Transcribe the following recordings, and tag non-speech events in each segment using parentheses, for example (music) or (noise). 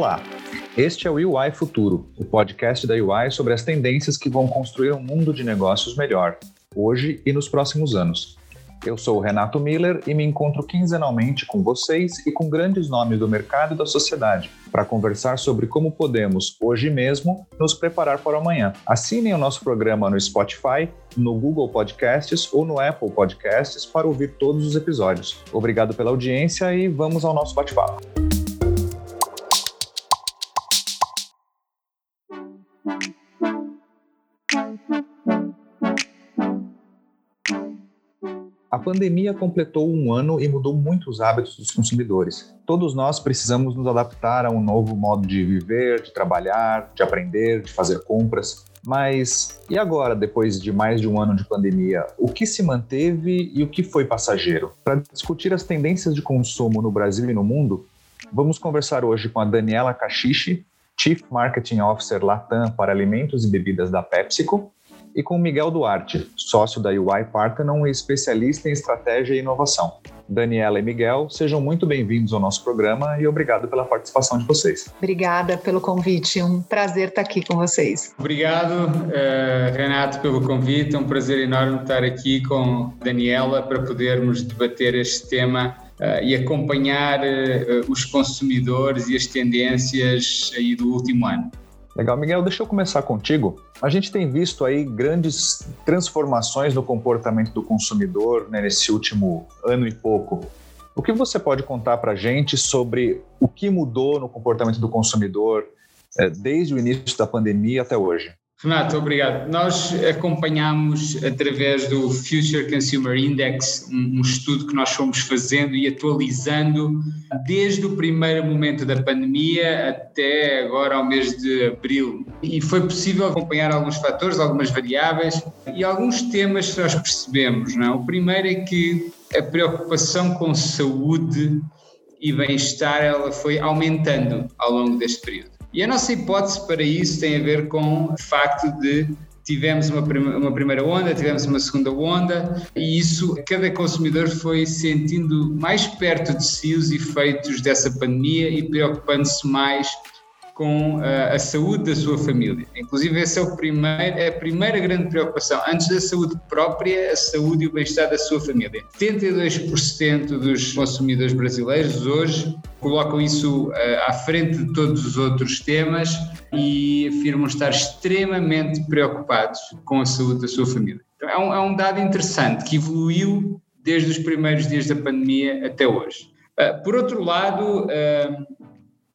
Olá, este é o UI Futuro, o podcast da UI sobre as tendências que vão construir um mundo de negócios melhor, hoje e nos próximos anos. Eu sou o Renato Miller e me encontro quinzenalmente com vocês e com grandes nomes do mercado e da sociedade para conversar sobre como podemos, hoje mesmo, nos preparar para amanhã. Assinem o nosso programa no Spotify, no Google Podcasts ou no Apple Podcasts para ouvir todos os episódios. Obrigado pela audiência e vamos ao nosso bate-papo. A pandemia completou um ano e mudou muitos hábitos dos consumidores. Todos nós precisamos nos adaptar a um novo modo de viver, de trabalhar, de aprender, de fazer compras. Mas e agora, depois de mais de um ano de pandemia, o que se manteve e o que foi passageiro? Para discutir as tendências de consumo no Brasil e no mundo, vamos conversar hoje com a Daniela Cachiche, Chief Marketing Officer Latam para alimentos e bebidas da PepsiCo, e com Miguel Duarte, sócio da UI Parthenon e especialista em estratégia e inovação. Daniela e Miguel, sejam muito bem-vindos ao nosso programa e obrigado pela participação de vocês. Obrigada pelo convite, um prazer estar aqui com vocês. Obrigado, uh, Renato, pelo convite, é um prazer enorme estar aqui com Daniela para podermos debater este tema uh, e acompanhar uh, os consumidores e as tendências aí do último ano. Legal, Miguel, deixa eu começar contigo. A gente tem visto aí grandes transformações no comportamento do consumidor né, nesse último ano e pouco. O que você pode contar para a gente sobre o que mudou no comportamento do consumidor é, desde o início da pandemia até hoje? Renato, obrigado. Nós acompanhamos através do Future Consumer Index um, um, estudo que nós fomos fazendo e atualizando desde o primeiro momento da pandemia até agora ao mês de abril. E foi possível acompanhar alguns fatores, algumas variáveis e alguns temas que nós percebemos. Não é? O primeiro é que a preocupação com saúde e bem-estar ela foi aumentando ao longo deste período. E a nossa hipótese para isso tem a ver com o facto de tivemos uma, uma primeira onda, tivemos uma segunda onda, e isso cada consumidor foi sentindo mais perto de si os efeitos dessa pandemia e preocupando-se mais com a, eh, a saúde da sua família. Inclusive, essa é, o primeiro, é a primeira grande preocupação. Antes da saúde própria, a saúde e o bem-estar da sua família. 72% dos consumidores brasileiros hoje colocam isso uh, à frente de todos os outros temas e afirmam estar extremamente preocupados com a saúde da sua família. Então, é, um, é um dado interessante que evoluiu desde os primeiros dias da pandemia até hoje. Uh, por outro lado, uh,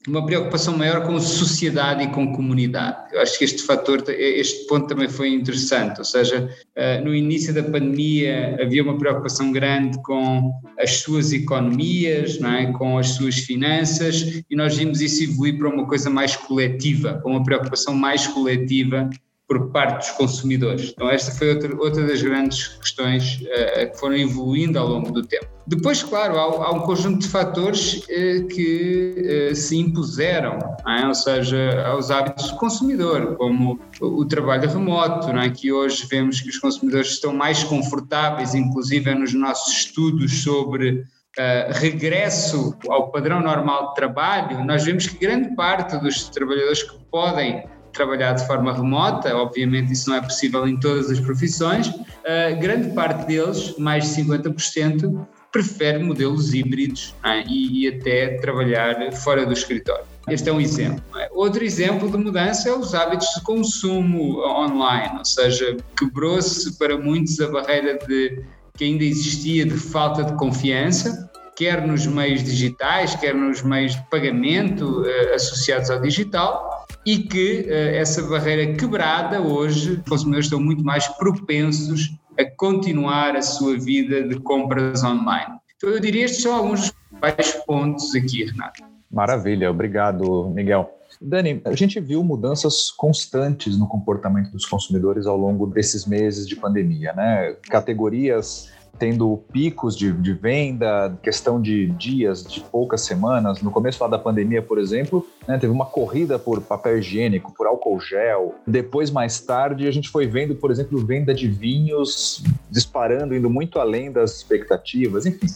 uma preocupação maior com sociedade e com comunidade. Eu acho que este fator, este ponto também foi interessante, ou seja, eh, no início da pandemia havia uma preocupação grande com as suas economias, não é? com as suas finanças, e nós vimos isso evoluir para uma coisa mais coletiva, com uma preocupação mais coletiva por parte dos consumidores. Então, esta foi outra, outra das grandes questões uh, que foram evoluindo ao longo do tempo. Depois, claro, há, há um conjunto de fatores uh, que uh, se impuseram, é? ou seja, aos hábitos do consumidor, como o, o trabalho remoto, é? que hoje vemos que os consumidores estão mais confortáveis, inclusive nos nossos estudos sobre Uh, regresso ao padrão normal de trabalho, nós vemos que grande parte dos trabalhadores que podem trabalhar de forma remota, obviamente isso não é possível em todas as profissões, uh, grande parte deles, mais de 50%, prefere modelos híbridos é? e, e, até trabalhar fora do escritório. Este é um exemplo. É? Outro exemplo de mudança é os hábitos de consumo online, ou seja, quebrou-se para muitos a barreira de que ainda existia de falta de confiança, quer nos meios digitais, quer nos meios de pagamento uh, associados ao digital, e que uh, essa barreira quebrada hoje, os consumidores estão muito mais propensos a continuar a sua vida de compras online. Então eu diria estes são alguns principais pontos aqui, Renato. Maravilha, obrigado, Miguel. Dani, a gente viu mudanças constantes no comportamento dos consumidores ao longo desses meses de pandemia, né? Categorias tendo picos de, de venda, questão de dias, de poucas semanas. No começo lá da pandemia, por exemplo, né, teve uma corrida por papel higiênico, por álcool gel. Depois, mais tarde, a gente foi vendo, por exemplo, venda de vinhos disparando, indo muito além das expectativas. Enfim,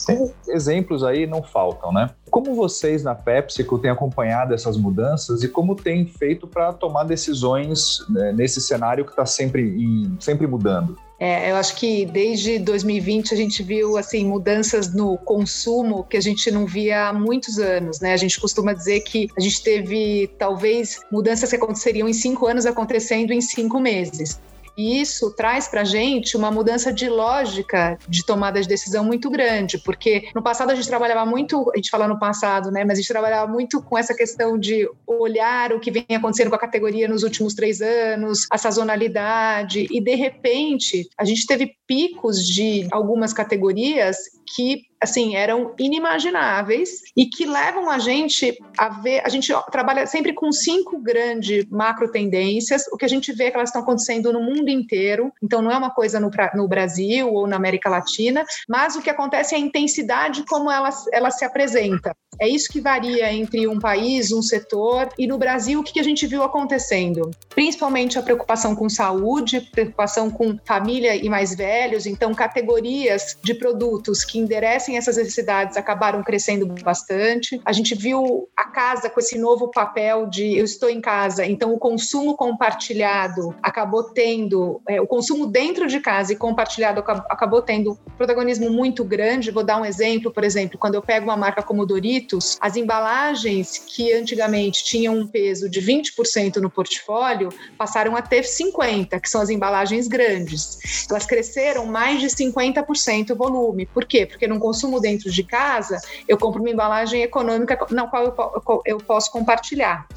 exemplos aí, não faltam, né? Como vocês na PepsiCo têm acompanhado essas mudanças e como têm feito para tomar decisões né, nesse cenário que está sempre, sempre mudando? É, eu acho que desde 2020 a gente viu assim mudanças no consumo que a gente não via há muitos anos, né? A gente costuma dizer que a gente teve talvez mudanças que aconteceriam em cinco anos acontecendo em cinco meses. E isso traz para a gente uma mudança de lógica de tomada de decisão muito grande, porque no passado a gente trabalhava muito, a gente fala no passado, né? Mas a gente trabalhava muito com essa questão de olhar o que vem acontecendo com a categoria nos últimos três anos, a sazonalidade, e de repente a gente teve picos de algumas categorias que assim eram inimagináveis e que levam a gente a ver a gente trabalha sempre com cinco grandes macro tendências o que a gente vê é que elas estão acontecendo no mundo inteiro então não é uma coisa no, no Brasil ou na América Latina mas o que acontece é a intensidade como ela, ela se apresenta é isso que varia entre um país, um setor. E no Brasil, o que a gente viu acontecendo? Principalmente a preocupação com saúde, preocupação com família e mais velhos. Então, categorias de produtos que enderecem essas necessidades acabaram crescendo bastante. A gente viu a casa com esse novo papel de eu estou em casa, então o consumo compartilhado acabou tendo, é, o consumo dentro de casa e compartilhado acabou tendo protagonismo muito grande. Vou dar um exemplo, por exemplo, quando eu pego uma marca como Doritos, as embalagens que antigamente tinham um peso de 20% no portfólio passaram a ter 50%, que são as embalagens grandes. Elas cresceram mais de 50% o volume. Por quê? Porque no consumo dentro de casa, eu compro uma embalagem econômica na qual eu, eu posso compartilhar.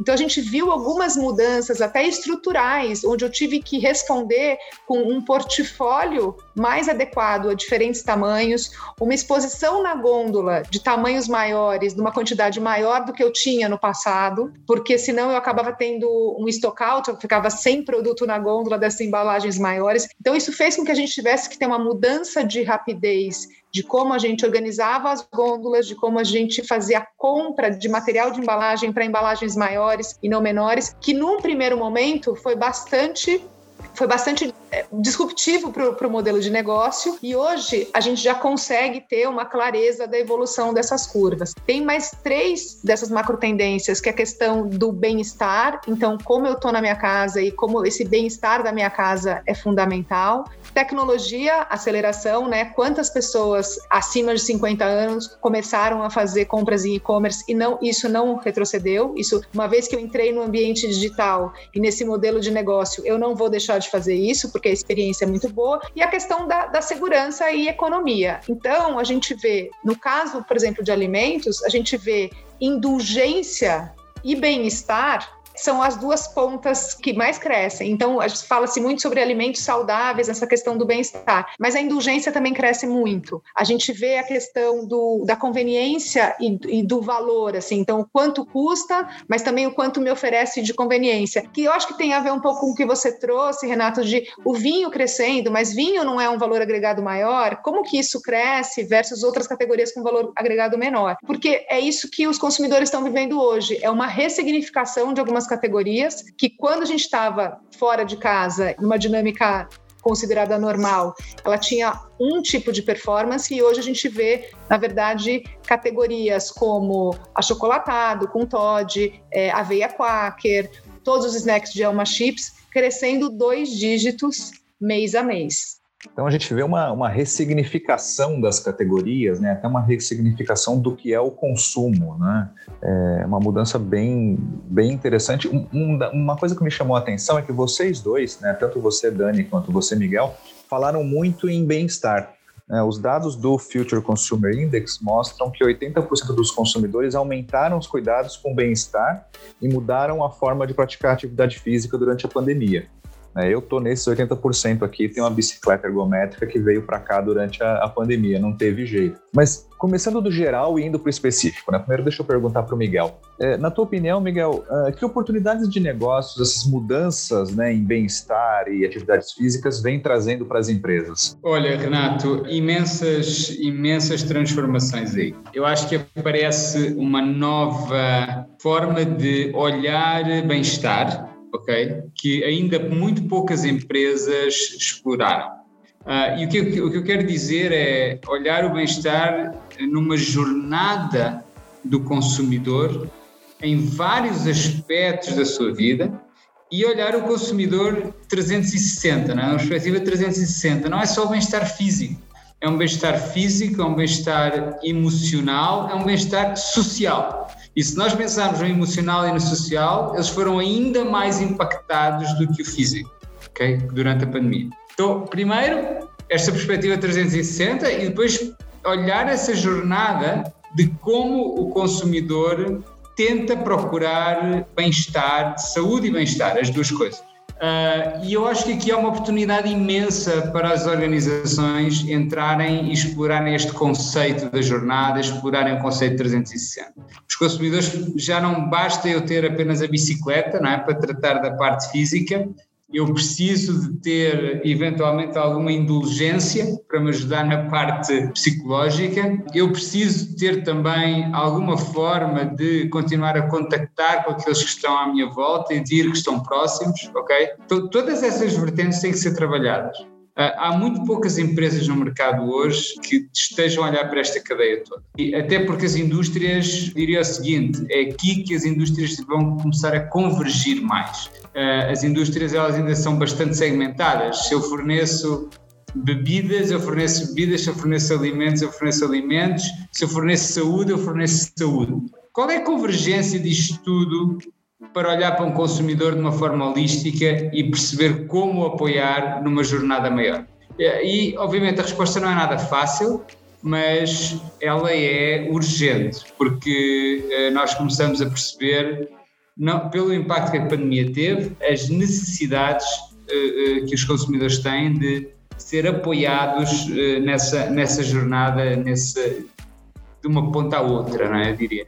Então a gente viu algumas mudanças até estruturais, onde eu tive que responder com um portfólio mais adequado a diferentes tamanhos, uma exposição na gôndola de tamanhos maiores, de uma quantidade maior do que eu tinha no passado, porque senão eu acabava tendo um stock out, eu ficava sem produto na gôndola dessas embalagens maiores. Então isso fez com que a gente tivesse que ter uma mudança de rapidez de como a gente organizava as gôndolas, de como a gente fazia a compra de material de embalagem para embalagens maiores e não menores, que num primeiro momento foi bastante foi bastante disruptivo para o modelo de negócio e hoje a gente já consegue ter uma clareza da evolução dessas curvas. Tem mais três dessas macro tendências, que é a questão do bem-estar, então como eu estou na minha casa e como esse bem-estar da minha casa é fundamental. Tecnologia, aceleração, né? Quantas pessoas acima de 50 anos começaram a fazer compras em e-commerce e não isso não retrocedeu. Isso, uma vez que eu entrei no ambiente digital e nesse modelo de negócio, eu não vou deixar de fazer isso, porque a experiência é muito boa. E a questão da, da segurança e economia. Então, a gente vê, no caso, por exemplo, de alimentos, a gente vê indulgência e bem-estar são as duas pontas que mais crescem. Então, fala-se muito sobre alimentos saudáveis, essa questão do bem-estar, mas a indulgência também cresce muito. A gente vê a questão do, da conveniência e, e, do valor, assim, então, o quanto custa, mas também o quanto me oferece de conveniência, que eu acho que tem a ver um pouco com o que você trouxe, Renato, de o vinho crescendo, mas vinho não é um valor agregado maior, como que isso cresce versus outras categorias com valor agregado menor? Porque é isso que os consumidores estão vivendo hoje, é uma ressignificação de algumas categorias que quando a gente estava fora de casa, numa dinâmica considerada normal, ela tinha um tipo de performance e hoje a gente vê, na verdade, categorias como achocolatado, com Todd, é, aveia quaker, todos os snacks de Elma Chips crescendo dois dígitos mês a mês. Então a gente vê uma, uma ressignificação das categorias, né? até uma ressignificação do que é o consumo, né? É uma mudança bem, bem interessante. Um, um, uma coisa que me chamou a atenção é que vocês dois, né? tanto você, Dani, quanto você, Miguel, falaram muito em bem-estar. Né? Os dados do Future Consumer Index mostram que 80% dos consumidores aumentaram os cuidados com bem-estar e mudaram a forma de praticar atividade física durante a pandemia. Né? Eu estou nesses 80% aqui, tem uma bicicleta ergométrica que veio para cá durante a, a, pandemia, não teve jeito. Mas começando do geral e indo para o específico, né? primeiro deixa eu perguntar para o Miguel. É, na tua opinião, Miguel, uh, que oportunidades de negócios, essas mudanças né, em bem-estar e atividades físicas vêm trazendo para as empresas? Olha, Renato, imensas, imensas transformações aí. Eu acho que aparece uma nova forma de olhar bem-estar ok? Que ainda muito poucas empresas exploraram. Uh, e o que, o que eu quero dizer é olhar o bem-estar numa jornada do consumidor em vários aspectos da sua vida e olhar o consumidor 360, não é? perspectiva 360. Não é só o bem-estar físico, é um bem-estar físico, é um bem-estar emocional, é um bem-estar social. E se nós pensarmos no emocional e no social, eles foram ainda mais impactados do que o físico, ok? Durante a pandemia. Então, primeiro, esta perspectiva 360 e depois olhar essa jornada de como o consumidor tenta procurar bem-estar, saúde e bem-estar, as duas coisas. Uh, e eu acho que aqui há uma oportunidade imensa para as organizações entrarem e explorarem este conceito da jornada, explorarem o conceito 360. Os consumidores já não basta eu ter apenas a bicicleta não é, para tratar da parte física, eu preciso de ter eventualmente alguma indulgência para me ajudar na parte psicológica, eu preciso ter também alguma forma de continuar a contactar com aqueles que estão à minha volta e dizer que estão próximos, ok? Então, todas essas vertentes têm que ser trabalhadas. Ah, há muito poucas empresas no mercado hoje que estejam a olhar para esta cadeia toda. E até porque as indústrias, diria o seguinte, é aqui que as indústrias vão começar a convergir mais. Ah, as indústrias elas ainda são bastante segmentadas. Se eu forneço bebidas, eu forneço bebidas, se eu forneço alimentos, eu forneço alimentos, se eu forneço saúde, eu forneço saúde. Qual é a convergência disto tudo para olhar para um consumidor de uma forma holística e perceber como apoiar numa jornada maior. E, obviamente, a resposta não é nada fácil, mas ela é urgente, porque eh, nós começamos a perceber, não, pelo impacto que a pandemia teve, as necessidades eh, eh, que os consumidores têm de ser apoiados nessa, nessa jornada, nessa, de uma ponta à outra, não é? Eu diria.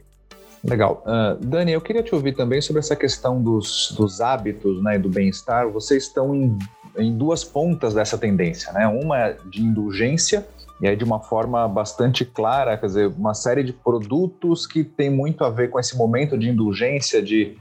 Legal. Uh, Dani, eu queria te ouvir também sobre essa questão dos, dos hábitos né, do bem-estar. Vocês estão em, em duas pontas dessa tendência, né? Uma é de indulgência, e aí de uma forma bastante clara, quer dizer, uma série de produtos que tem muito a ver com esse momento de indulgência, de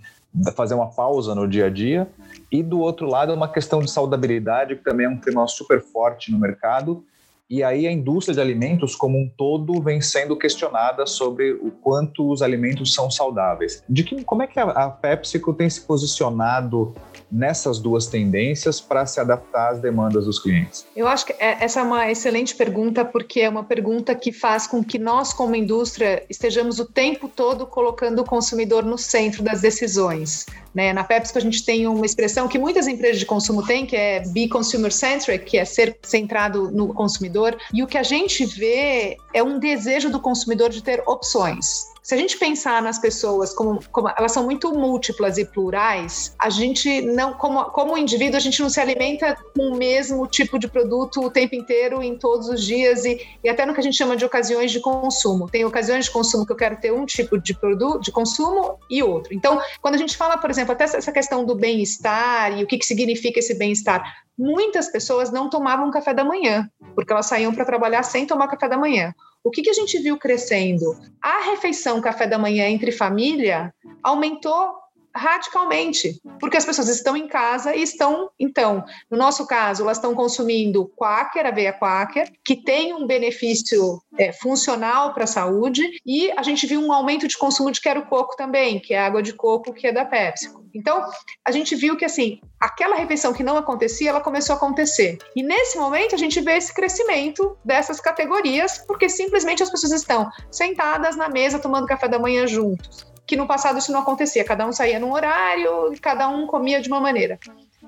fazer uma pausa no dia a dia. E do outro lado, uma questão de saudabilidade, que também é um tema super forte no mercado e aí a indústria de alimentos como um todo vem sendo questionada sobre o quanto os alimentos são saudáveis. De que, como é que a, a PepsiCo tem se posicionado nessas duas tendências para se adaptar às demandas dos clientes? Eu acho que é, essa é uma excelente pergunta, porque é uma pergunta que faz com que nós, como indústria, estejamos o tempo todo colocando o consumidor no centro das decisões. Né? Na PepsiCo a gente tem uma expressão que muitas empresas de consumo têm, que é be consumer centric, que é ser centrado no consumidor. E o que a gente vê é um desejo do consumidor de ter opções. Se a gente pensar nas pessoas como, como, elas são muito múltiplas e plurais, a gente não, como, como indivíduo, a gente não se alimenta com o mesmo tipo de produto o tempo inteiro, em todos os dias e, e até no que a gente chama de ocasiões de consumo. Tem ocasiões de consumo que eu quero ter um tipo de produto, de consumo e outro. Então, quando a gente fala, por exemplo, até essa questão do bem-estar e o que, que significa esse bem-estar, muitas pessoas não tomavam café da manhã, porque elas saíam para trabalhar sem tomar café da manhã. O que, que a gente viu crescendo? A refeição café da manhã entre família aumentou radicalmente, porque as pessoas estão em casa e estão, então, no nosso caso, elas estão consumindo quaker, aveia quaker, que tem um benefício é, funcional para a saúde, e a gente viu um aumento de consumo de quero coco também, que é água de coco, que é da Pepsi. Então, a gente viu que, assim, aquela refeição que não acontecia, ela começou a acontecer. E nesse momento, a gente vê esse crescimento dessas categorias, porque simplesmente as pessoas estão sentadas na mesa tomando café da manhã juntos que no passado isso não acontecia. Cada um saía num horário cada um comia de uma maneira.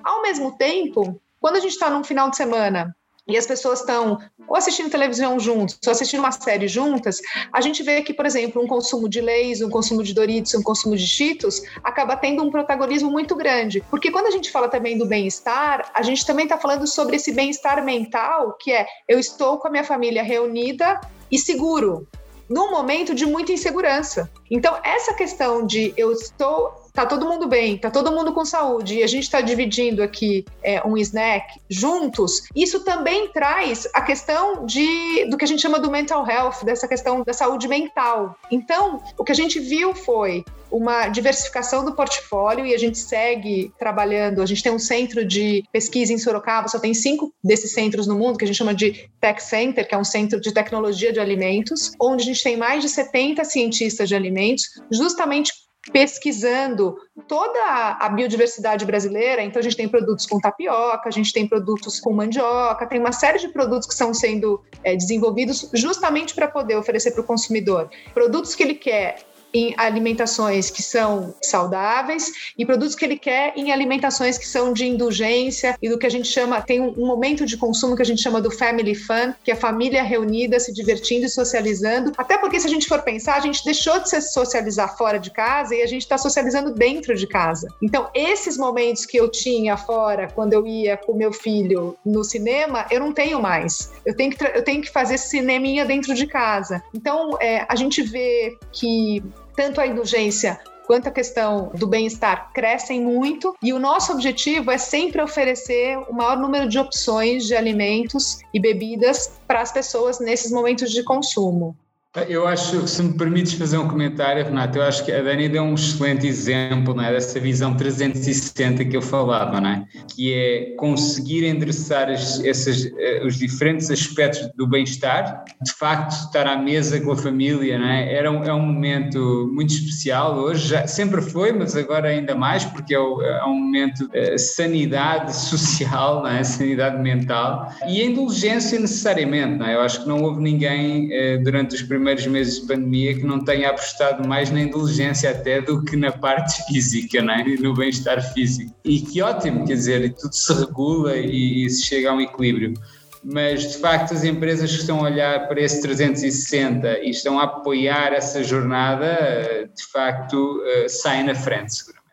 Ao mesmo tempo, quando a gente está num final de semana e as pessoas estão ou assistindo televisão juntos, ou assistindo uma série juntas, a gente vê que, por exemplo, um consumo de leis, um consumo de Doritos, um consumo de Cheetos acaba tendo um protagonismo muito grande. Porque quando a gente fala também do bem-estar, a gente também está falando sobre esse bem-estar mental, que é eu estou com a minha família reunida e seguro num momento de muita insegurança. Então, essa questão de eu estou tá todo mundo bem, tá todo mundo com saúde e a gente está dividindo aqui é, um snack juntos, isso também traz a questão de do que a gente chama do mental health, dessa questão da saúde mental. Então, o que a gente viu foi uma diversificação do portfólio e a gente segue trabalhando. A gente tem um centro de pesquisa em Sorocaba, só tem cinco desses centros no mundo, que a gente chama de Tech Center, que é um centro de tecnologia de alimentos, onde a gente tem mais de 70 cientistas de alimentos, justamente pesquisando toda a biodiversidade brasileira. Então, a gente tem produtos com tapioca, a gente tem produtos com mandioca, tem uma série de produtos que estão sendo é, desenvolvidos justamente para poder oferecer para o consumidor produtos que ele quer em alimentações que são saudáveis e produtos que ele quer em alimentações que são de indulgência e do que a gente chama, tem um momento de consumo que a gente chama do family fun, que é a família reunida, se divertindo e socializando. Até porque, se a gente for pensar, a gente deixou de se socializar fora de casa e a gente está socializando dentro de casa. Então, esses momentos que eu tinha fora, quando eu ia com meu filho no cinema, eu não tenho mais. Eu tenho que, eu tenho que fazer cineminha dentro de casa. Então, é, a gente vê que tanto a indulgência quanto a questão do bem-estar crescem muito e o nosso objetivo é sempre oferecer o maior número de opções de alimentos e bebidas para as pessoas nesses momentos de consumo. Eu acho, se me permites fazer um comentário, Renato, eu acho que a Dani deu um excelente exemplo não é, dessa visão 360 que eu falava, não é? que é conseguir endereçar as, esses, eh, os diferentes aspectos do bem-estar, de facto estar à mesa com a família, não é? Era um, é um momento muito especial hoje, já, sempre foi, mas agora ainda mais, porque é, o, é um momento de uh, sanidade social, não é? sanidade mental, e a indulgência necessariamente, não é? eu acho que não houve ninguém uh, durante os primeiros primeiros meses de pandemia que não tenha apostado mais na inteligência até do que na parte (laughs) física, não é? no bem-estar físico. E que ótimo, quer dizer, tudo se regula e, e se chega a um equilíbrio mas de facto as empresas que estão a olhar para esse 360 e estão a apoiar essa jornada, de facto eh, saem na frente, seguramente.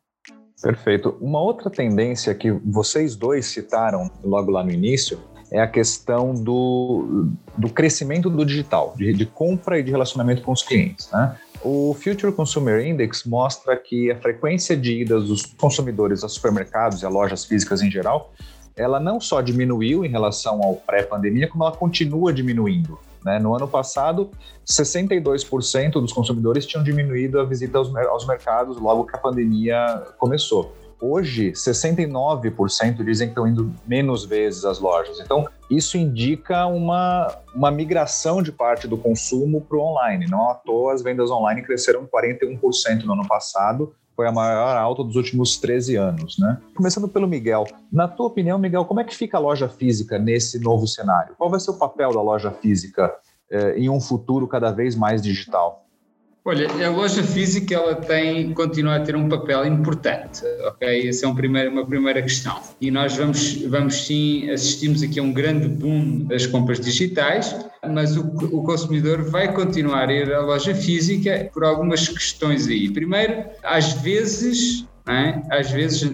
Perfeito. Uma outra tendência que vocês dois citaram logo lá no início é a questão do, do crescimento do digital, de, de compra e de relacionamento com os clientes. Né? O Future Consumer Index mostra que a frequência de idas dos consumidores a supermercados e a lojas físicas em geral, ela não só diminuiu em relação ao pré-pandemia, como ela continua diminuindo. Né? No ano passado, 62% dos consumidores tinham diminuído a visita aos, aos mercados logo que a pandemia começou. Hoje, 69% dizem que estão indo menos vezes às lojas. Então, isso indica uma, uma migração de parte do consumo para o online. Não à toa, as vendas online cresceram 41% no ano passado, foi a maior alta dos últimos 13 anos, né? Começando pelo Miguel. Na tua opinião, Miguel, como é que fica a loja física nesse novo cenário? Qual vai ser o papel da loja física eh, em um futuro cada vez mais digital? Olha, a loja física ela tem, continua a ter um papel importante, ok? Essa é um primeiro, uma primeira questão. E nós vamos, vamos sim, assistimos aqui a um grande boom das compras digitais, mas o, o consumidor vai continuar a ir à loja física por algumas questões aí. Primeiro, às vezes, não é? às vezes,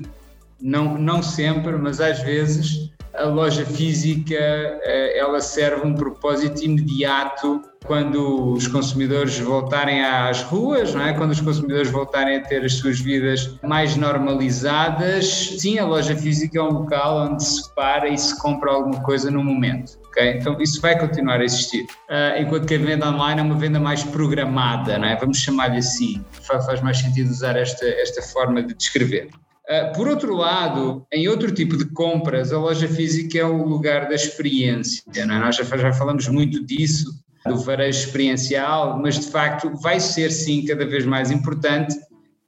não, não sempre, mas às vezes a loja física eh, ela serve um propósito imediato quando os consumidores voltarem às ruas, não é? quando os consumidores voltarem a ter as suas vidas mais normalizadas, sim, a loja física é um local onde se para e se compra alguma coisa no momento. Okay? Então isso vai continuar a existir. Uh, enquanto que a venda online é uma venda mais programada, não é? vamos chamar-lhe assim, faz mais sentido usar esta, esta forma de descrever. Uh, por outro lado, em outro tipo de compras, a loja física é o lugar da experiência. É? Nós já, já falamos muito disso, do varejo experiencial, mas de facto vai ser sim cada vez mais importante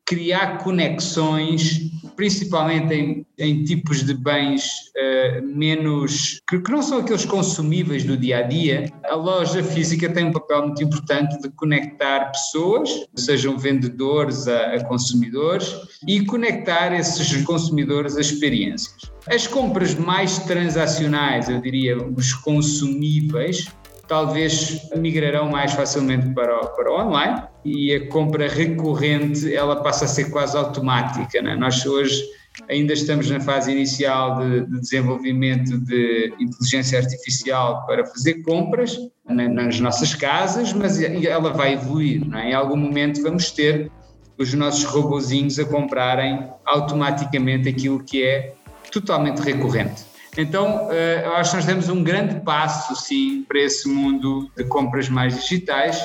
criar conexões principalmente em, em tipos de bens uh, menos. Que, que, não são aqueles consumíveis do dia a dia, a loja física tem um papel muito importante de conectar pessoas, sejam vendedores a, a consumidores, e conectar esses consumidores a experiências. As compras mais transacionais, eu diria, os consumíveis, talvez migrarão mais facilmente para o, para o online e a compra recorrente ela passa a ser quase automática. Né? Nós hoje ainda estamos na fase inicial de, de, desenvolvimento de inteligência artificial para fazer compras nas nossas casas, mas ela vai evoluir. É? Em algum momento vamos ter os nossos robozinhos a comprarem automaticamente aquilo que é totalmente recorrente. Então, uh, eu acho que nós demos um grande passo, sim, para esse mundo de compras mais digitais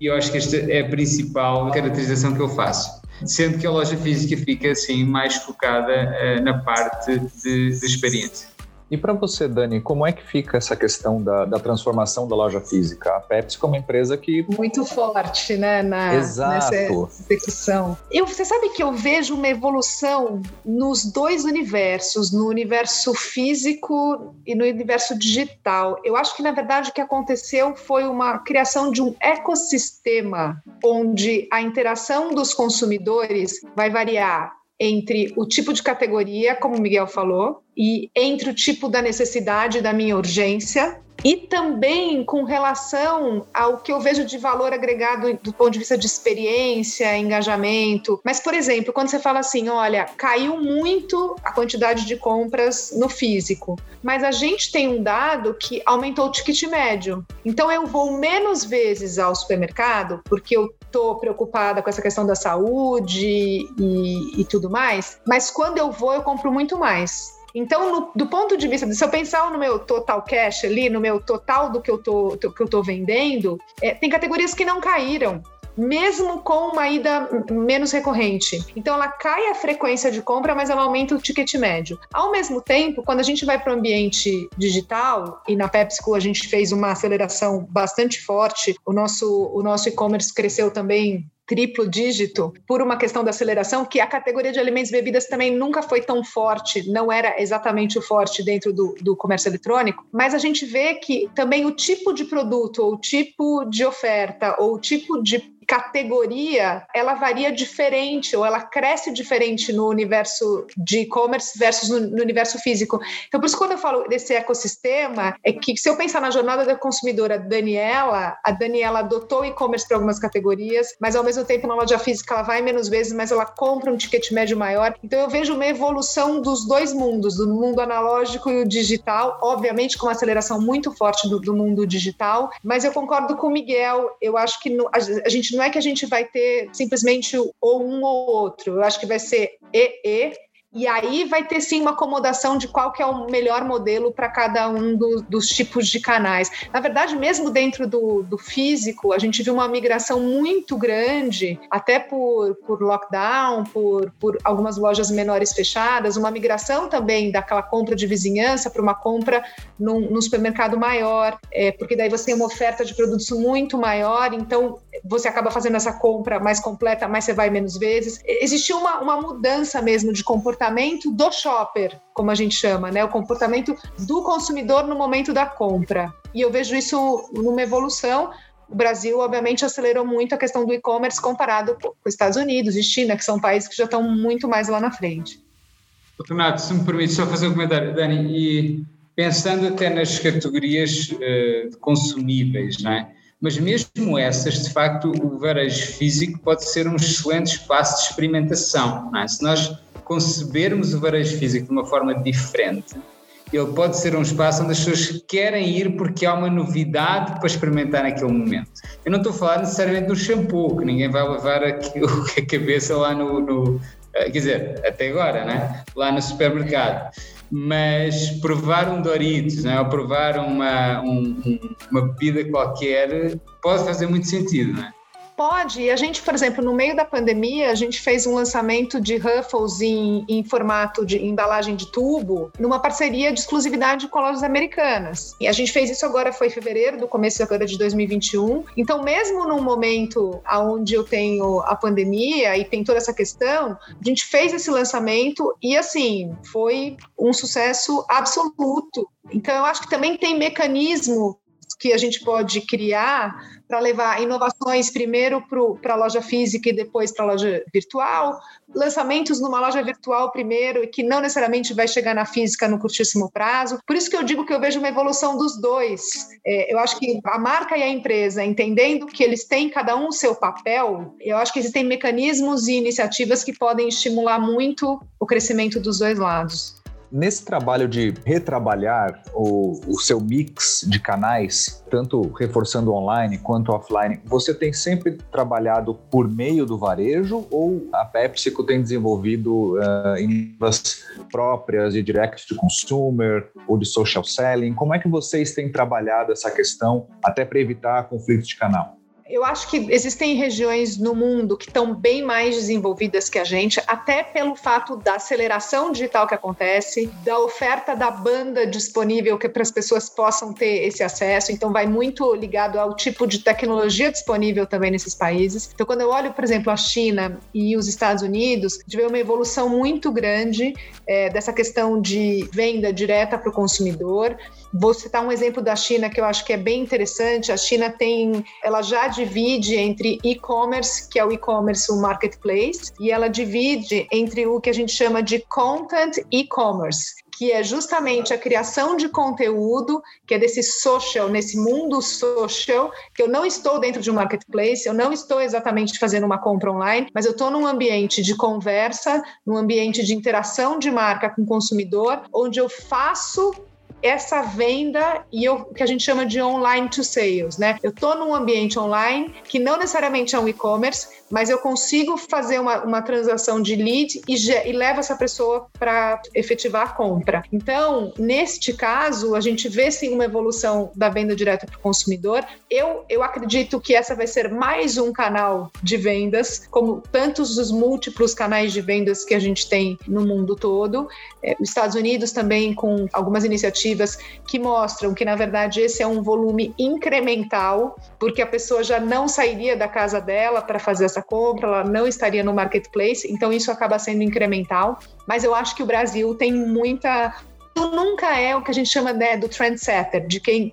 e eu acho que esta é a principal caracterização que eu faço. Sendo que a loja física fica, assim, mais focada uh, na parte de, de experiência. E para você, Dani, como é que fica essa questão da, da, transformação da loja física? A Pepsi como empresa que... Muito forte, né, na, Exato. nessa execução. Eu, você sabe que eu vejo uma evolução nos dois universos, no universo físico e no universo digital. Eu acho que, na verdade, o que aconteceu foi uma criação de um ecossistema onde a interação dos consumidores vai variar entre o tipo de categoria, como o Miguel falou, e entre o tipo da necessidade da minha urgência e também com relação ao que eu vejo de valor agregado do ponto de vista de experiência, engajamento. Mas, por exemplo, quando você fala assim, olha, caiu muito a quantidade de compras no físico, mas a gente tem um dado que aumentou o ticket médio. Então, eu vou menos vezes ao supermercado porque eu estou preocupada com essa questão da saúde e, e tudo mais, mas quando eu vou, eu compro muito mais. Então, no, do ponto de vista, se eu pensar no meu total cash ali, no meu total do que eu tô, que eu tô vendendo, é, tem categorias que não caíram mesmo com uma ida menos recorrente. Então ela cai a frequência de compra, mas ela aumenta o ticket médio. Ao mesmo tempo, quando a gente vai para o ambiente digital, e na PepsiCo a gente fez uma aceleração bastante forte, o nosso, o nosso e-commerce cresceu também triplo dígito por uma questão da aceleração, que a categoria de alimentos e bebidas também nunca foi tão forte, não era exatamente o forte dentro do, do comércio eletrônico, mas a gente vê que também o tipo de produto, ou o tipo de oferta, ou o tipo de categoria ela varia diferente ou ela cresce diferente no universo de e-commerce versus no, universo físico. Então, por isso, quando eu falo desse ecossistema, é que se eu pensar na jornada da consumidora Daniela, a Daniela adotou e-commerce para algumas categorias, mas ao mesmo tempo na loja física ela vai menos vezes, mas ela compra um ticket médio maior. Então, eu vejo uma evolução dos dois mundos, do mundo analógico e o digital, obviamente com uma aceleração muito forte do, do mundo digital, mas eu concordo com o Miguel, eu acho que no, a, a gente não é que a gente vai ter simplesmente ou um ou outro. Eu acho que vai ser e, e e aí vai ter sim uma acomodação de qual que é o melhor modelo para cada um do, dos tipos de canais. Na verdade, mesmo dentro do, do, físico, a gente viu uma migração muito grande, até por, por lockdown, por, por algumas lojas menores fechadas, uma migração também daquela compra de vizinhança para uma compra num, num supermercado maior, é, porque daí você tem uma oferta de produtos muito maior, então você acaba fazendo essa compra mais completa, mas você vai menos vezes. Existiu uma, uma mudança mesmo de comportamento do shopper, como a gente chama, né? O comportamento do consumidor no momento da compra. E eu vejo isso numa evolução. O Brasil, obviamente, acelerou muito a questão do e-commerce comparado com os Estados Unidos e China, que são países que já estão muito mais lá na frente. Renato, se me permite só fazer um comentário, Dani, e pensando até nas categorias uh, consumíveis, não é? Mas mesmo essas, de facto, o varejo físico pode ser um excelente espaço de experimentação. É? Se nós concebermos o varejo físico de uma forma diferente, ele pode ser um espaço onde as pessoas querem ir porque há uma novidade para experimentar naquele momento. Eu não estou a falar necessariamente do shampoo, que ninguém vai lavar (laughs) a, cabeça lá no, no, eh, Quer dizer, até agora, né? Lá no supermercado. Mas provar um Doritos, né? ou provar uma, um, uma bebida qualquer, pode fazer muito sentido, né? Pode. A gente, por exemplo, no meio da pandemia, a gente fez um lançamento de Ruffles em, em formato de embalagem de tubo, numa parceria de exclusividade com lojas americanas. E a gente fez isso agora, foi em fevereiro, do começo agora de 2021. Então, mesmo num momento onde eu tenho a pandemia e tem toda essa questão, a gente fez esse lançamento e, assim, foi um sucesso absoluto. Então, eu acho que também tem mecanismo que a gente pode criar para levar inovações primeiro para a loja física e depois para a loja virtual, lançamentos numa loja virtual primeiro e que não necessariamente vai chegar na física no curtíssimo prazo. Por isso que eu digo que eu vejo uma evolução dos dois. É, eu acho que a marca e a empresa, entendendo que eles têm cada um o seu papel, eu acho que existem mecanismos e iniciativas que podem estimular muito o crescimento dos dois lados. Nesse trabalho de retrabalhar o, o, seu mix de canais, tanto reforçando online quanto offline, você tem sempre trabalhado por meio do varejo ou a PepsiCo tem desenvolvido uh, iniciativas próprias de direct to consumer ou de social selling? Como é que vocês têm trabalhado essa questão até para evitar conflitos de canal? Eu acho que existem regiões no mundo que estão bem mais desenvolvidas que a gente, até pelo fato da aceleração digital que acontece, da oferta da banda disponível que para as pessoas possam ter esse acesso. Então, vai muito ligado ao tipo de tecnologia disponível também nesses países. Então, quando eu olho, por exemplo, a China e os Estados Unidos, a gente vê uma evolução muito grande é, dessa questão de venda direta para o consumidor. Vou citar um exemplo da China que eu acho que é bem interessante. A China tem, ela já divide entre e-commerce, que é o e-commerce, o marketplace, e ela divide entre o que a gente chama de content e-commerce, que é justamente a criação de conteúdo, que é desse social, nesse mundo social, que eu não estou dentro de um marketplace, eu não estou exatamente fazendo uma compra online, mas eu estou num ambiente de conversa, num ambiente de interação de marca com o consumidor, onde eu faço essa venda e o que a gente chama de online to sales, né? Eu estou num ambiente online que não necessariamente é um e-commerce, mas eu consigo fazer uma, uma transação de lead e, e levo essa pessoa para efetivar a compra. Então, neste caso, a gente vê sim uma evolução da venda direta para o consumidor. Eu, eu acredito que essa vai ser mais um canal de vendas, como tantos os múltiplos canais de vendas que a gente tem no mundo todo. É, os Estados Unidos também com algumas iniciativas que mostram que, na verdade, esse é um volume incremental, porque a pessoa já não sairia da casa dela para fazer essa compra, ela não estaria no marketplace, então isso acaba sendo incremental. Mas eu acho que o Brasil tem muita. Nunca é o que a gente chama né, do trendsetter, de quem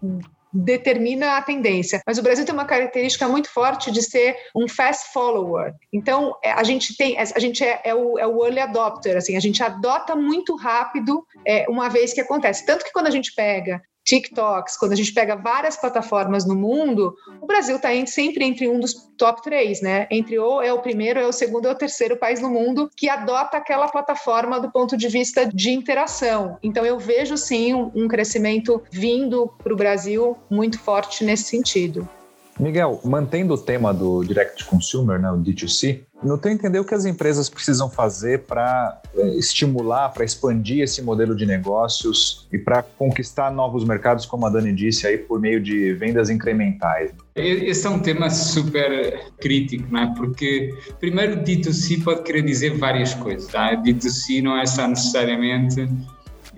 determina a tendência. Mas o Brasil tem uma característica muito forte de ser um fast follower. Então, é, a gente tem, a gente é, é, o, é o early adopter, assim, a gente adota muito rápido é, uma vez que acontece. Tanto que quando a gente pega TikToks, quando a gente pega várias plataformas no mundo, o Brasil está sempre entre um dos top três, né? Entre ou é o primeiro, é o segundo, é o terceiro país no mundo que adota aquela plataforma do ponto de vista de interação. Então eu vejo sim um, um crescimento vindo para o Brasil muito forte nesse sentido. Miguel, mantendo o tema do Direct Consumer, né, o D2C, no teu entender o que as empresas precisam fazer para é, estimular, para expandir esse modelo de negócios e para conquistar novos mercados, como a Dani disse, aí por meio de vendas incrementais? Esse é um tema super crítico, não é? Porque, primeiro, D2C pode querer dizer várias coisas. Tá? D2C não é só necessariamente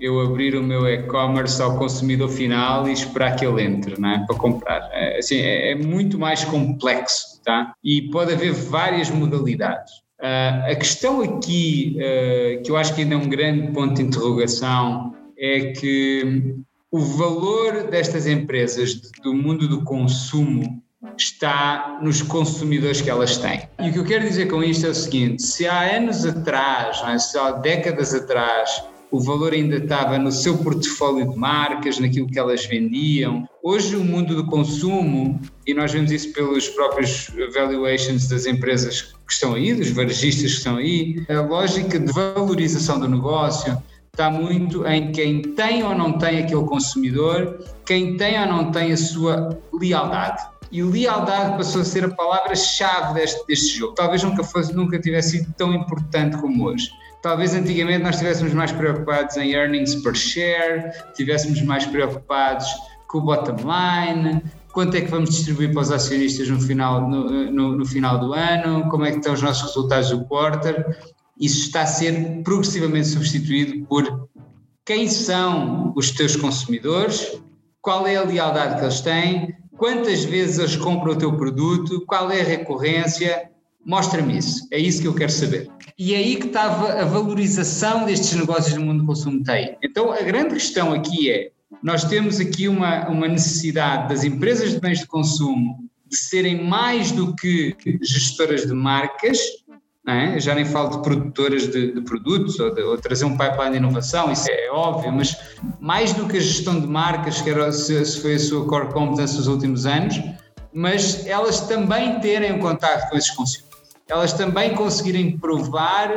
eu abrir o meu e-commerce ao consumidor final e esperar que ele entre, não é? Para comprar. É, assim, é, é muito mais complexo, tá? E pode haver várias modalidades. Uh, a questão aqui, uh, que eu acho que ainda é um grande ponto de interrogação, é que o valor destas empresas do mundo do consumo está nos consumidores que elas têm. E o que eu quero dizer com isto é o seguinte: se há anos atrás, é? se há décadas atrás, o valor ainda estava no seu portfólio de marcas, naquilo que elas vendiam. Hoje, o mundo do consumo, e nós vemos isso pelos próprios valuations das empresas que estão aí, dos varejistas que estão aí, a lógica de valorização do negócio está muito em quem tem ou não tem aquele consumidor, quem tem ou não tem a sua lealdade. E lealdade passou a ser a palavra-chave deste, deste jogo. Talvez nunca, fosse, nunca tivesse sido tão importante como hoje. Talvez antigamente nós estivéssemos mais preocupados em earnings per share, estivéssemos mais preocupados com o bottom line, quanto é que vamos distribuir para os acionistas no final, no, no, no final do ano, como é que estão os nossos resultados do quarter. Isso está a ser progressivamente substituído por quem são os teus consumidores, qual é a lealdade que eles têm, quantas vezes eles compram o teu produto, qual é a recorrência, mostra-me isso, é isso que eu quero saber. E é aí que estava a valorização destes negócios no mundo do consumo tem. Então a grande questão aqui é, nós temos aqui uma, uma necessidade das empresas de bens de consumo de serem mais do que gestoras de marcas, é? já nem falo de produtoras de, de produtos ou, de, ou, trazer um pipeline de inovação, isso é óbvio, mas mais do que a gestão de marcas, que era, se, se foi a sua core competence nos últimos anos, mas elas também terem um contato com esses consumidores, elas também conseguirem provar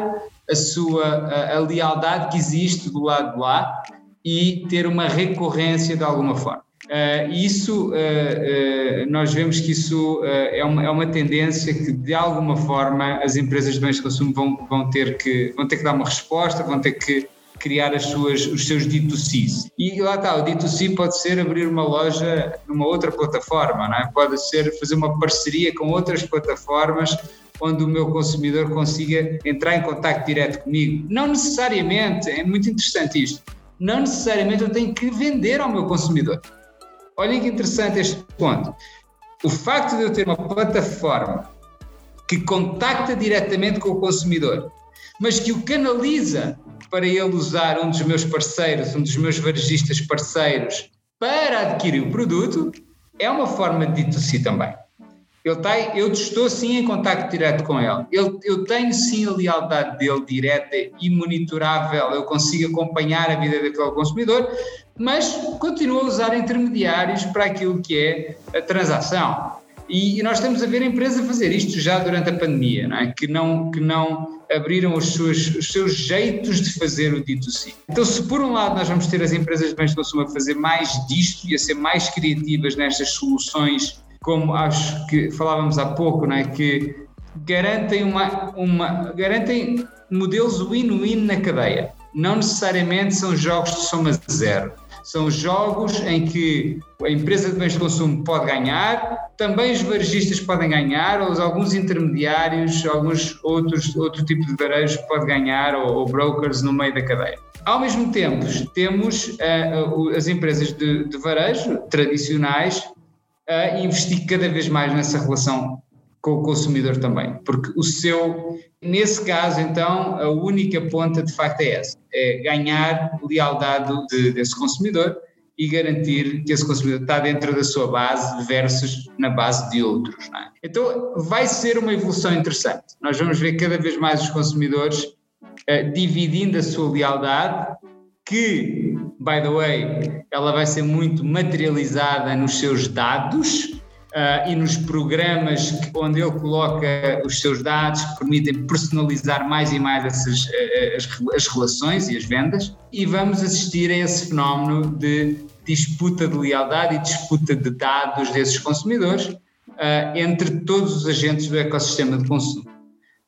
a sua a, a lealdade que existe do lado de lá e ter uma recorrência de alguma forma. Uh, isso, uh, uh, nós vemos que isso é uma, é, uma, tendência que, de alguma forma, as empresas de bens de consumo vão, vão, ter, que, vão ter que dar uma resposta, vão ter que criar as suas, os seus D2Cs. E lá está, o D2C pode ser abrir uma loja numa outra plataforma, não é? pode ser fazer uma parceria com outras plataformas onde o meu consumidor consiga entrar em contato direto comigo. Não necessariamente, é muito interessante isto, não necessariamente eu tenho que vender ao meu consumidor. Olhem que interessante este ponto. O facto de eu ter uma plataforma que contacta diretamente com o consumidor, mas que o canaliza para ele usar um dos meus parceiros, um dos meus varejistas parceiros, para adquirir o produto, é uma forma de D2C também. Ele tá, eu estou sim em contato direto com ele. ele. Eu tenho sim a lealdade dele direta e monitorável. Eu consigo acompanhar a vida daquele consumidor, mas continuo a usar intermediários para aquilo que é a transação. E, e nós estamos a ver a empresa fazer isto já durante a pandemia, não é? que, não, que não abriram os seus, os seus jeitos de fazer o dito sim. Então, se por um lado nós vamos ter as empresas de bens de consumo a fazer mais disto e a ser mais criativas nestas soluções como acho que falávamos há pouco, não é? que garantem, uma, uma, garantem modelos win-win na cadeia. Não necessariamente são jogos de soma zero. São jogos em que a empresa de bens de consumo pode ganhar, também os varejistas podem ganhar, ou alguns intermediários, alguns outros outro tipo de varejos pode ganhar, ou, ou brokers no meio da cadeia. Ao mesmo tempo, temos uh, as empresas de, de varejo tradicionais a investir cada vez mais nessa relação com o consumidor também, porque o seu, nesse caso então, a única ponta de facto é essa, é ganhar lealdade de, desse consumidor e garantir que esse consumidor está dentro da sua base versus na base de outros. É? Então vai ser uma evolução interessante. Nós vamos ver cada vez mais os consumidores uh, dividindo a sua lealdade, que by the way, ela vai ser muito materializada nos seus dados uh, e nos programas onde ele coloca os seus dados que permitem personalizar mais e mais essas, uh, as, as relações e as vendas. E vamos assistir a esse fenómeno de disputa de lealdade e disputa de dados desses consumidores uh, entre todos os agentes do ecossistema de consumo.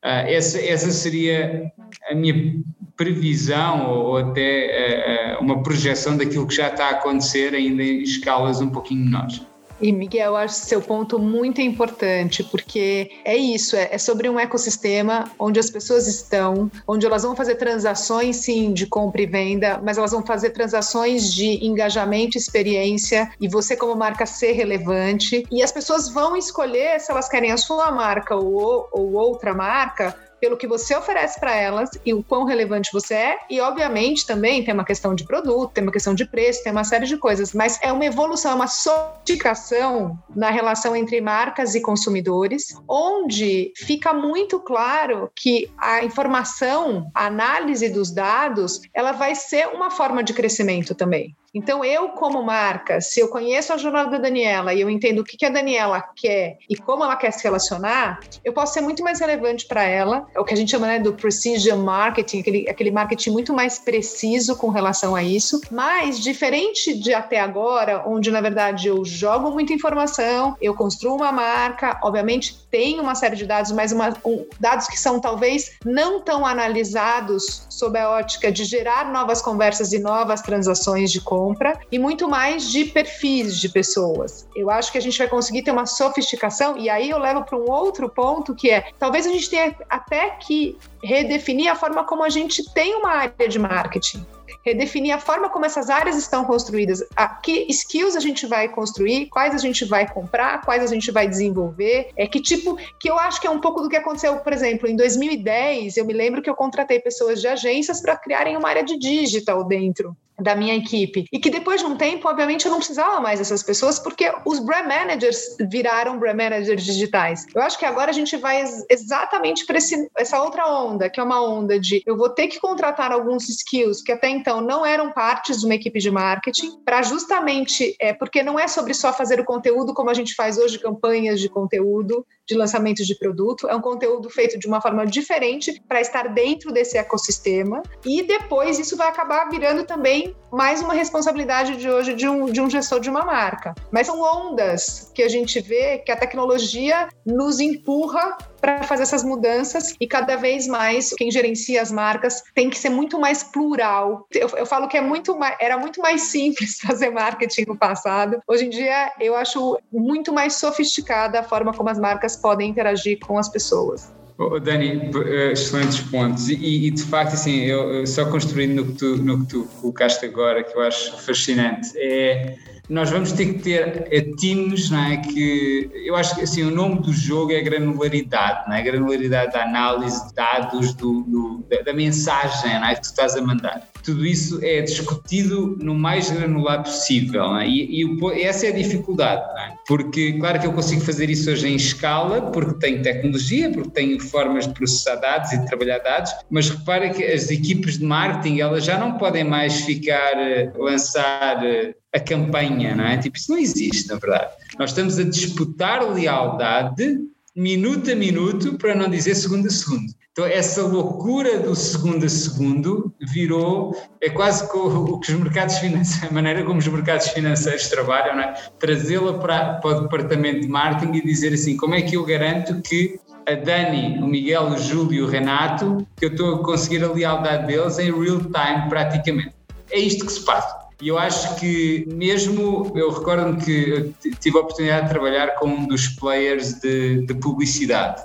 Uh, essa, essa seria a minha previsão ou até uh, uma projeção daquilo que já está a acontecer ainda em escalas um pouquinho menores. E Miguel, acho seu ponto muito importante, porque é isso, é, é, sobre um ecossistema onde as pessoas estão, onde elas vão fazer transações sim de compra e venda, mas elas vão fazer transações de engajamento, experiência e você como marca ser relevante. E as pessoas vão escolher se elas querem a sua marca ou, ou outra marca pelo que você oferece para elas e o quão relevante você é. E, obviamente, também tem uma questão de produto, tem uma questão de preço, tem uma série de coisas, mas é uma evolução, é uma sofisticação na relação entre marcas e consumidores, onde fica muito claro que a informação, a análise dos dados, ela vai ser uma forma de crescimento também. Então, eu, como marca, se eu conheço a jornada da Daniela e eu entendo o que a Daniela quer e como ela quer se relacionar, eu posso ser muito mais relevante para ela. É o que a gente chama né, do precision marketing, aquele, aquele marketing muito mais preciso com relação a isso. Mas, diferente de até agora, onde na verdade eu jogo muita informação, eu construo uma marca, obviamente tem uma série de dados, mas uma, um, dados que são talvez não tão analisados sob a ótica de gerar novas conversas e novas transações de compra compra e muito mais de perfis de pessoas. Eu acho que a gente vai conseguir ter uma sofisticação e aí eu levo para um outro ponto que é talvez a gente tenha até que redefinir a forma como a gente tem uma área de marketing redefinir a forma como essas áreas estão construídas, a que skills a gente vai construir, quais a gente vai comprar, quais a gente vai desenvolver, é que tipo, que eu acho que é um pouco do que aconteceu, por exemplo, em 2010, eu me lembro que eu contratei pessoas de agências para criarem uma área de digital dentro da minha equipe. E que depois de um tempo, obviamente, eu não precisava mais dessas pessoas, porque os brand managers viraram brand managers digitais. Eu acho que agora a gente vai exatamente para essa outra onda, que é uma onda de eu vou ter que contratar alguns skills que até então não eram partes de uma equipe de marketing, para justamente, é, porque não é sobre só fazer o conteúdo como a gente faz hoje, campanhas de conteúdo, de lançamento de produto, é um conteúdo feito de uma forma diferente para estar dentro desse ecossistema, e depois isso vai acabar virando também mais uma responsabilidade de hoje de um, de um gestor de uma marca. Mas são ondas que a gente vê que a tecnologia nos empurra para fazer essas mudanças e cada vez mais quem gerencia as marcas tem que ser muito mais plural. Eu, eu falo que é muito mais, era muito mais simples (laughs) fazer marketing no passado. Hoje em dia eu acho muito mais sofisticada a forma como as marcas podem interagir com as pessoas. Oh, Dani, eh, excelentes pontos. E, e, de facto, assim, eu, só construindo no que, tu, no que tu colocaste agora, que eu acho fascinante, é nós vamos ter que ter times, não é? Que eu acho que assim, o nome do jogo é granularidade, não é? Granularidade da análise de dados, do, do da, da, mensagem não é? que tu estás a mandar. Tudo isso é discutido no mais granular possível, é? e, e, essa é a dificuldade, é? Porque, claro que eu consigo fazer isso hoje em escala, porque tenho tecnologia, porque tenho formas de processar dados e de trabalhar dados, mas repara que as equipes de marketing, elas já não podem mais ficar, eh, lançar eh, a campanha, não é? Tipo, isso não existe, na verdade. Nós estamos a disputar lealdade minuto a minuto, para não dizer segundo a segundo. Então, essa loucura do segundo a segundo virou, é quase o que os mercados financeiros, (laughs) a maneira como os mercados financeiros trabalham, é? Trazê-la para, para o departamento de marketing e dizer assim: como é que eu garanto que a Dani, o Miguel, o Júlio e o Renato, que eu estou a conseguir a lealdade deles em real time praticamente. É isto que se passa. E eu acho que mesmo, eu recordo-me que tive a oportunidade de trabalhar com um dos players de, de publicidade,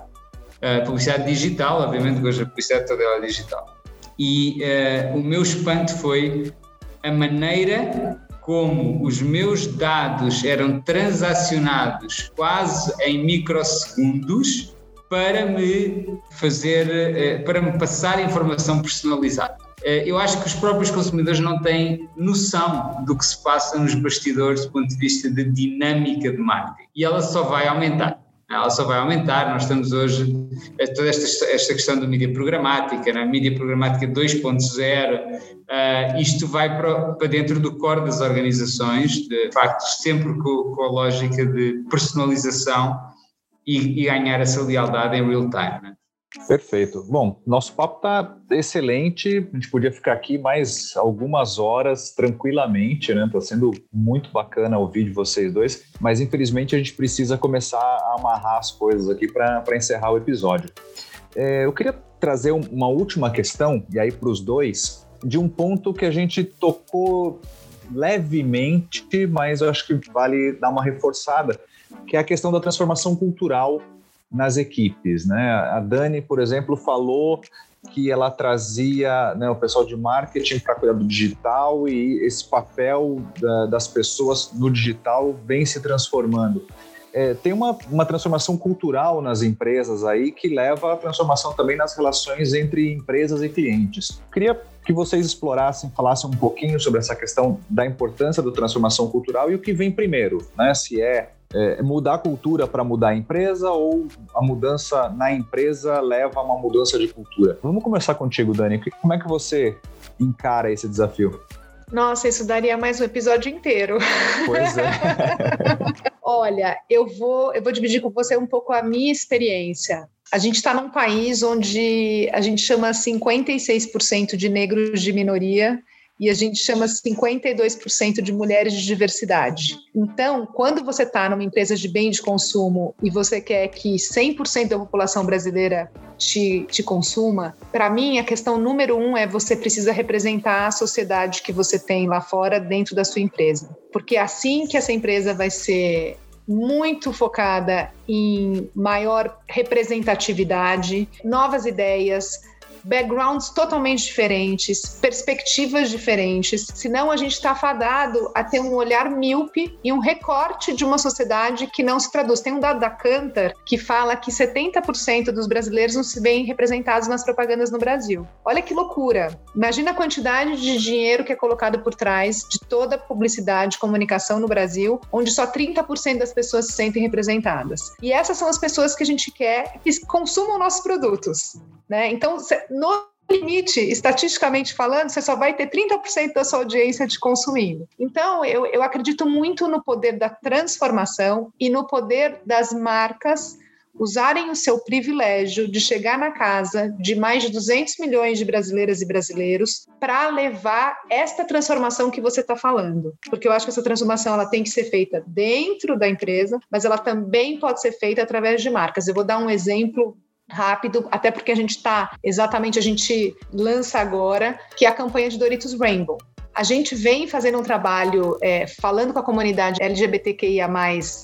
publicidade digital, obviamente hoje a publicidade toda é digital. E uh, o meu espanto foi a maneira como os meus dados eram transacionados quase em microsegundos para me fazer, uh, para me passar informação personalizada. Eh, eu acho que os próprios consumidores não têm noção do que se passa nos bastidores do ponto de vista de dinâmica de marketing e ela só vai aumentar. Ela só vai aumentar. Nós estamos hoje, eh, toda esta, esta questão da mídia programática, na mídia programática 2.0, uh, isto vai para, para, dentro do core das organizações, de facto, sempre com, com a lógica de personalização e, e, ganhar essa lealdade em real time. Né? Perfeito. Bom, nosso papo está excelente. A gente podia ficar aqui mais algumas horas tranquilamente, né? Está sendo muito bacana ouvir de vocês dois, mas infelizmente a gente precisa começar a amarrar as coisas aqui para encerrar o episódio. É, eu queria trazer uma última questão, e aí para os dois, de um ponto que a gente tocou levemente, mas eu acho que vale dar uma reforçada, que é a questão da transformação cultural nas equipes. Né? A Dani, por exemplo, falou que ela trazia né, o pessoal de marketing para cuidar do digital e esse papel da, das pessoas no digital vem se transformando. É, tem uma, uma transformação cultural nas empresas aí que leva à transformação também nas relações entre empresas e clientes. Queria que vocês explorassem, falassem um pouquinho sobre essa questão da importância da transformação cultural e o que vem primeiro, né? Se é é, mudar a cultura para mudar a empresa ou a mudança na empresa leva a uma mudança de cultura? Vamos começar contigo, Dani. Como é que você encara esse desafio? Nossa, isso daria mais um episódio inteiro. Pois é. (laughs) Olha, eu vou, eu vou dividir com você um pouco a minha experiência. A gente está num país onde a gente chama 56% de negros de minoria e a gente chama 52% de mulheres de diversidade. Então, quando você está numa empresa de bem de consumo e você quer que 100% da população brasileira te, te consuma, para mim a questão número um é você precisa representar a sociedade que você tem lá fora dentro da sua empresa. Porque é assim que essa empresa vai ser muito focada em maior representatividade, novas ideias, backgrounds totalmente diferentes, perspectivas diferentes, senão a gente está fadado a ter um olhar míope e um recorte de uma sociedade que não se traduz. Tem um dado da Cantar que fala que 70% dos brasileiros não se veem representados nas propagandas no Brasil. Olha que loucura! Imagina a quantidade de dinheiro que é colocado por trás de toda a publicidade comunicação no Brasil, onde só 30% das pessoas se sentem representadas. E essas são as pessoas que a gente quer que consumam nossos produtos. Né? Então, no limite, estatisticamente falando, você só vai ter 30% da sua audiência te consumindo. Então, eu, eu acredito muito no poder da transformação e no poder das marcas usarem o seu privilégio de chegar na casa de mais de 200 milhões de brasileiras e brasileiros para levar esta transformação que você está falando. Porque eu acho que essa transformação ela tem que ser feita dentro da empresa, mas ela também pode ser feita através de marcas. Eu vou dar um exemplo rápido, até porque a gente está exatamente, a gente lança agora, que é a campanha de Doritos Rainbow. A gente vem fazendo um trabalho é, falando com a comunidade LGBTQIA,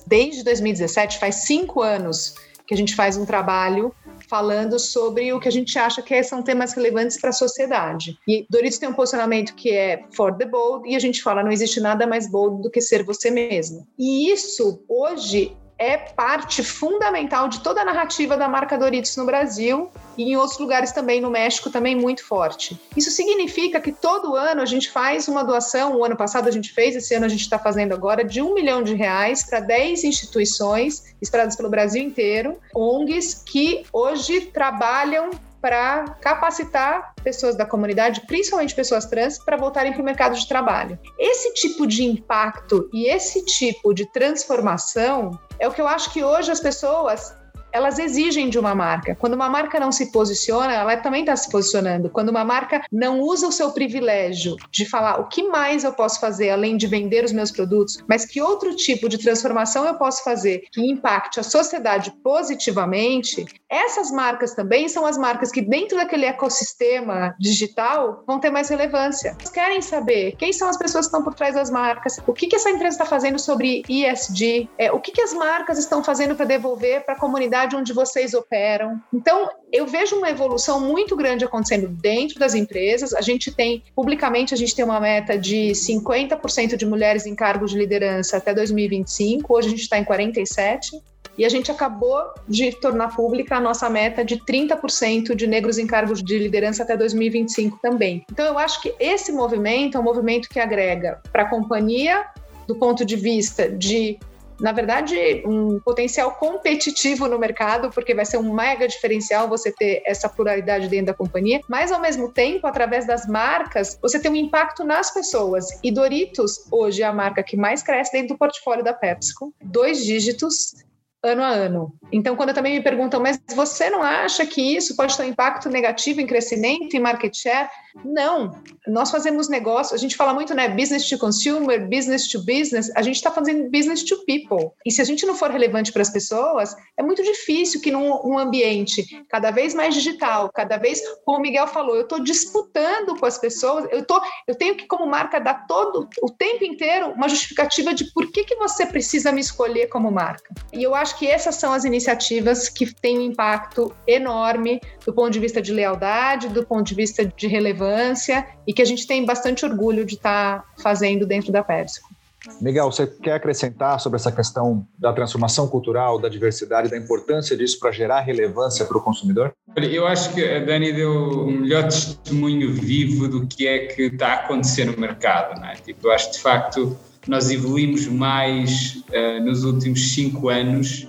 desde 2017, faz cinco anos que a gente faz um trabalho falando sobre o que a gente acha que são temas relevantes para a sociedade. E Doritos tem um posicionamento que é for the bold, e a gente fala: não existe nada mais bold do que ser você mesmo. E isso, hoje, é parte fundamental de toda a narrativa da marca Doritos no Brasil e em outros lugares também, no México também muito forte. Isso significa que todo ano a gente faz uma doação, o ano passado a gente fez, esse ano a gente está fazendo agora, de um milhão de reais para 10 instituições espalhadas pelo Brasil inteiro, ONGs que hoje trabalham para capacitar pessoas da comunidade, principalmente pessoas trans, para voltarem para o mercado de trabalho. Esse tipo de impacto e esse tipo de transformação é o que eu acho que hoje as pessoas elas exigem de uma marca. Quando uma marca não se posiciona, ela também está se posicionando. Quando uma marca não usa o seu privilégio de falar o que mais eu posso fazer além de vender os meus produtos, mas que outro tipo de transformação eu posso fazer que impacte a sociedade positivamente, essas marcas também são as marcas que dentro daquele ecossistema digital vão ter mais relevância. Eles querem saber quem são as pessoas que estão por trás das marcas, o que, que essa empresa está fazendo sobre ESG, é, o que, que as marcas estão fazendo para devolver para a comunidade cidade onde vocês operam. Então, eu vejo uma evolução muito grande acontecendo dentro das empresas. A gente tem, publicamente, a gente tem uma meta de 50% de mulheres em cargos de liderança até 2025. Hoje a gente está em 47%. E a gente acabou de tornar pública a nossa meta de 30% de negros em cargos de liderança até 2025 também. Então, eu acho que esse movimento é um movimento que agrega para a companhia, do ponto de vista de na verdade, um potencial competitivo no mercado, porque vai ser um mega diferencial você ter essa pluralidade dentro da companhia, mas ao mesmo tempo, através das marcas, você tem um impacto nas pessoas. E Doritos, hoje, é a marca que mais cresce dentro do portfólio da PepsiCo, dois dígitos ano a ano. Então, quando também me perguntam, mas você não acha que isso pode ter um impacto negativo em crescimento e market share? Não, nós fazemos negócio, a gente fala muito, né, business to consumer, business to business, a gente está fazendo business to people. E se a gente não for relevante para as pessoas, é muito difícil que num um ambiente cada vez mais digital, cada vez, como o Miguel falou, eu estou disputando com as pessoas, eu, tô, eu tenho que, como marca, dar todo o tempo inteiro uma justificativa de por que, que você precisa me escolher como marca. E eu acho que essas são as iniciativas que têm um impacto enorme do ponto de vista de lealdade, do ponto de vista de relevância e que a gente tem bastante orgulho de estar tá fazendo dentro da Persco. Miguel, você quer acrescentar sobre essa questão da transformação cultural, da diversidade, da importância disso para gerar relevância para o consumidor? Eu acho que a Dani deu o um melhor testemunho vivo do que é que está a acontecer no mercado. Não é? tipo, eu acho que, de facto, nós evoluímos mais uh, nos últimos cinco anos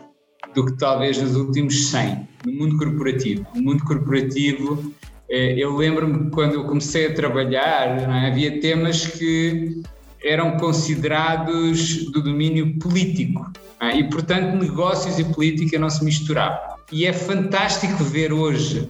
do que talvez nos últimos 100 no mundo corporativo. O mundo corporativo é, eu lembro-me quando eu comecei a trabalhar, é? havia temas que eram considerados do domínio político é? e, portanto, negócios e política não se misturavam. E é fantástico ver hoje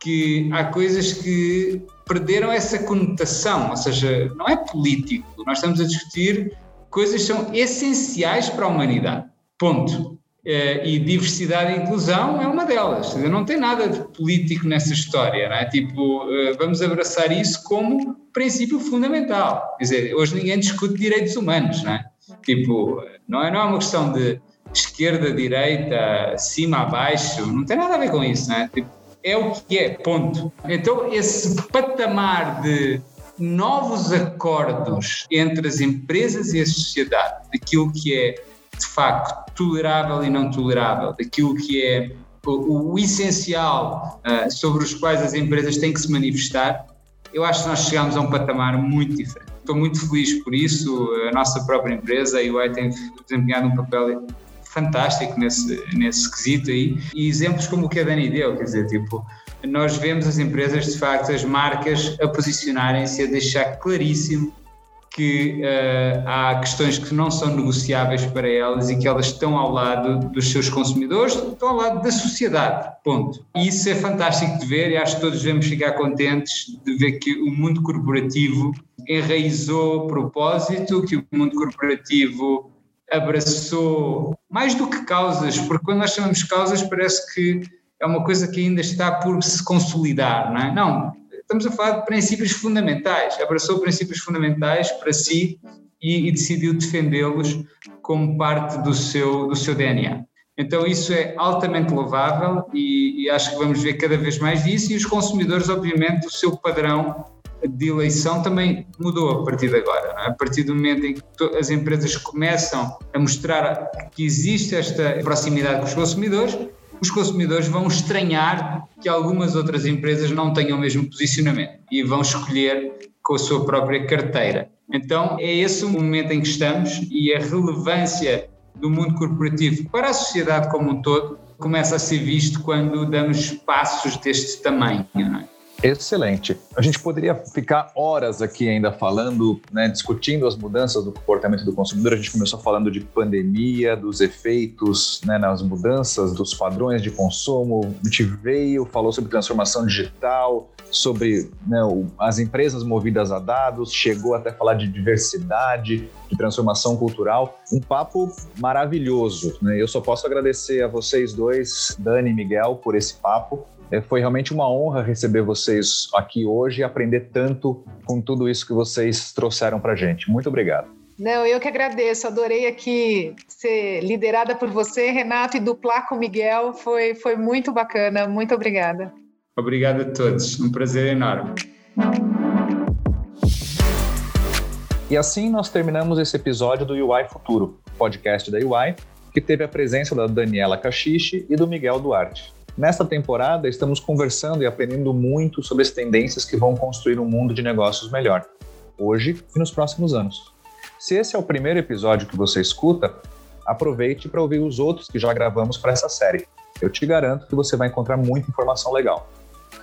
que há coisas que perderam essa conotação, ou seja, não é político. Nós estamos a discutir coisas que são essenciais para a humanidade. Ponto. Eh, e diversidade e inclusão é uma delas. Não tem nada de político nessa história, não é? Tipo, eh, vamos abraçar isso como princípio fundamental. Quer dizer, hoje ninguém discute direitos humanos, não é? Tipo, não é, não é uma questão de esquerda, direita, cima, abaixo, não tem nada a ver com isso, não é? Tipo, é o que é, ponto. Então, esse patamar de novos acordos entre as empresas e a sociedade, daquilo que é de facto tolerável e não tolerável, daquilo que é o, o essencial uh, sobre os quais as empresas têm que se manifestar, eu acho que nós chegamos a um patamar muito diferente. Estou muito feliz por isso. A nossa própria empresa, a UI, tem desempenhado um papel fantástico nesse, nesse quesito aí. E exemplos como o que a Dani deu, quer dizer, tipo, nós vemos as empresas, de facto, as marcas a posicionarem-se, a deixar claríssimo que uh, há questões que não são negociáveis para elas e que elas estão ao lado dos seus consumidores, estão ao lado da sociedade, ponto. E isso é fantástico de ver e acho que todos devemos ficar contentes de ver que o mundo corporativo enraizou propósito, que o mundo corporativo abraçou mais do que causas, porque quando nós chamamos causas parece que é uma coisa que ainda está por se consolidar, não é? Não, estamos a falar de princípios fundamentais, abraçou princípios fundamentais para si e, e decidiu defendê-los como parte do seu, do seu DNA. Então isso é altamente louvável e, e, acho que vamos ver cada vez mais disso e os consumidores, obviamente, o seu padrão de eleição também mudou a partir de agora. É? A partir do momento em que as empresas começam a mostrar que existe esta proximidade com os consumidores, os consumidores vão estranhar que algumas outras empresas não tenham o mesmo posicionamento e vão escolher com a sua própria carteira. Então é esse o momento em que estamos e a relevância do mundo corporativo para a sociedade como um todo começa a ser visto quando damos passos deste tamanho. Não é? Excelente. A gente poderia ficar horas aqui ainda falando, né, discutindo as mudanças do comportamento do consumidor. A gente começou falando de pandemia, dos efeitos né, nas mudanças dos padrões de consumo. A gente veio, falou sobre transformação digital, sobre né, as empresas movidas a dados, chegou até falar de diversidade, de transformação cultural. Um papo maravilhoso. Né? Eu só posso agradecer a vocês dois, Dani e Miguel, por esse papo. É, foi realmente uma honra receber vocês aqui hoje e aprender tanto com tudo isso que vocês trouxeram para a gente. Muito obrigado. Não, eu que agradeço. Adorei aqui ser liderada por você, Renato, e duplar com o Miguel. Foi, foi muito bacana. Muito obrigada. Obrigado a todos. Um prazer enorme. E assim nós terminamos esse episódio do UI Futuro, podcast da UI, que teve a presença da Daniela Cachiche e do Miguel Duarte. Nesta temporada, estamos conversando e aprendendo muito sobre as tendências que vão construir um mundo de negócios melhor, hoje e nos próximos anos. Se esse é o primeiro episódio que você escuta, aproveite para ouvir os outros que já gravamos para essa série. Eu te garanto que você vai encontrar muita informação legal.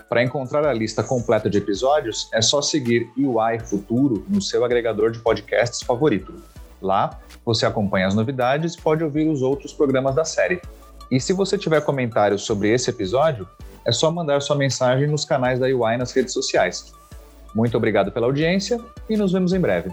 Para encontrar a lista completa de episódios, é só seguir UI Futuro no seu agregador de podcasts favorito. Lá, você acompanha as novidades e pode ouvir os outros programas da série. E se você tiver comentários sobre esse episódio, é só mandar sua mensagem nos canais da UI nas redes sociais. Muito obrigado pela audiência e nos vemos em breve.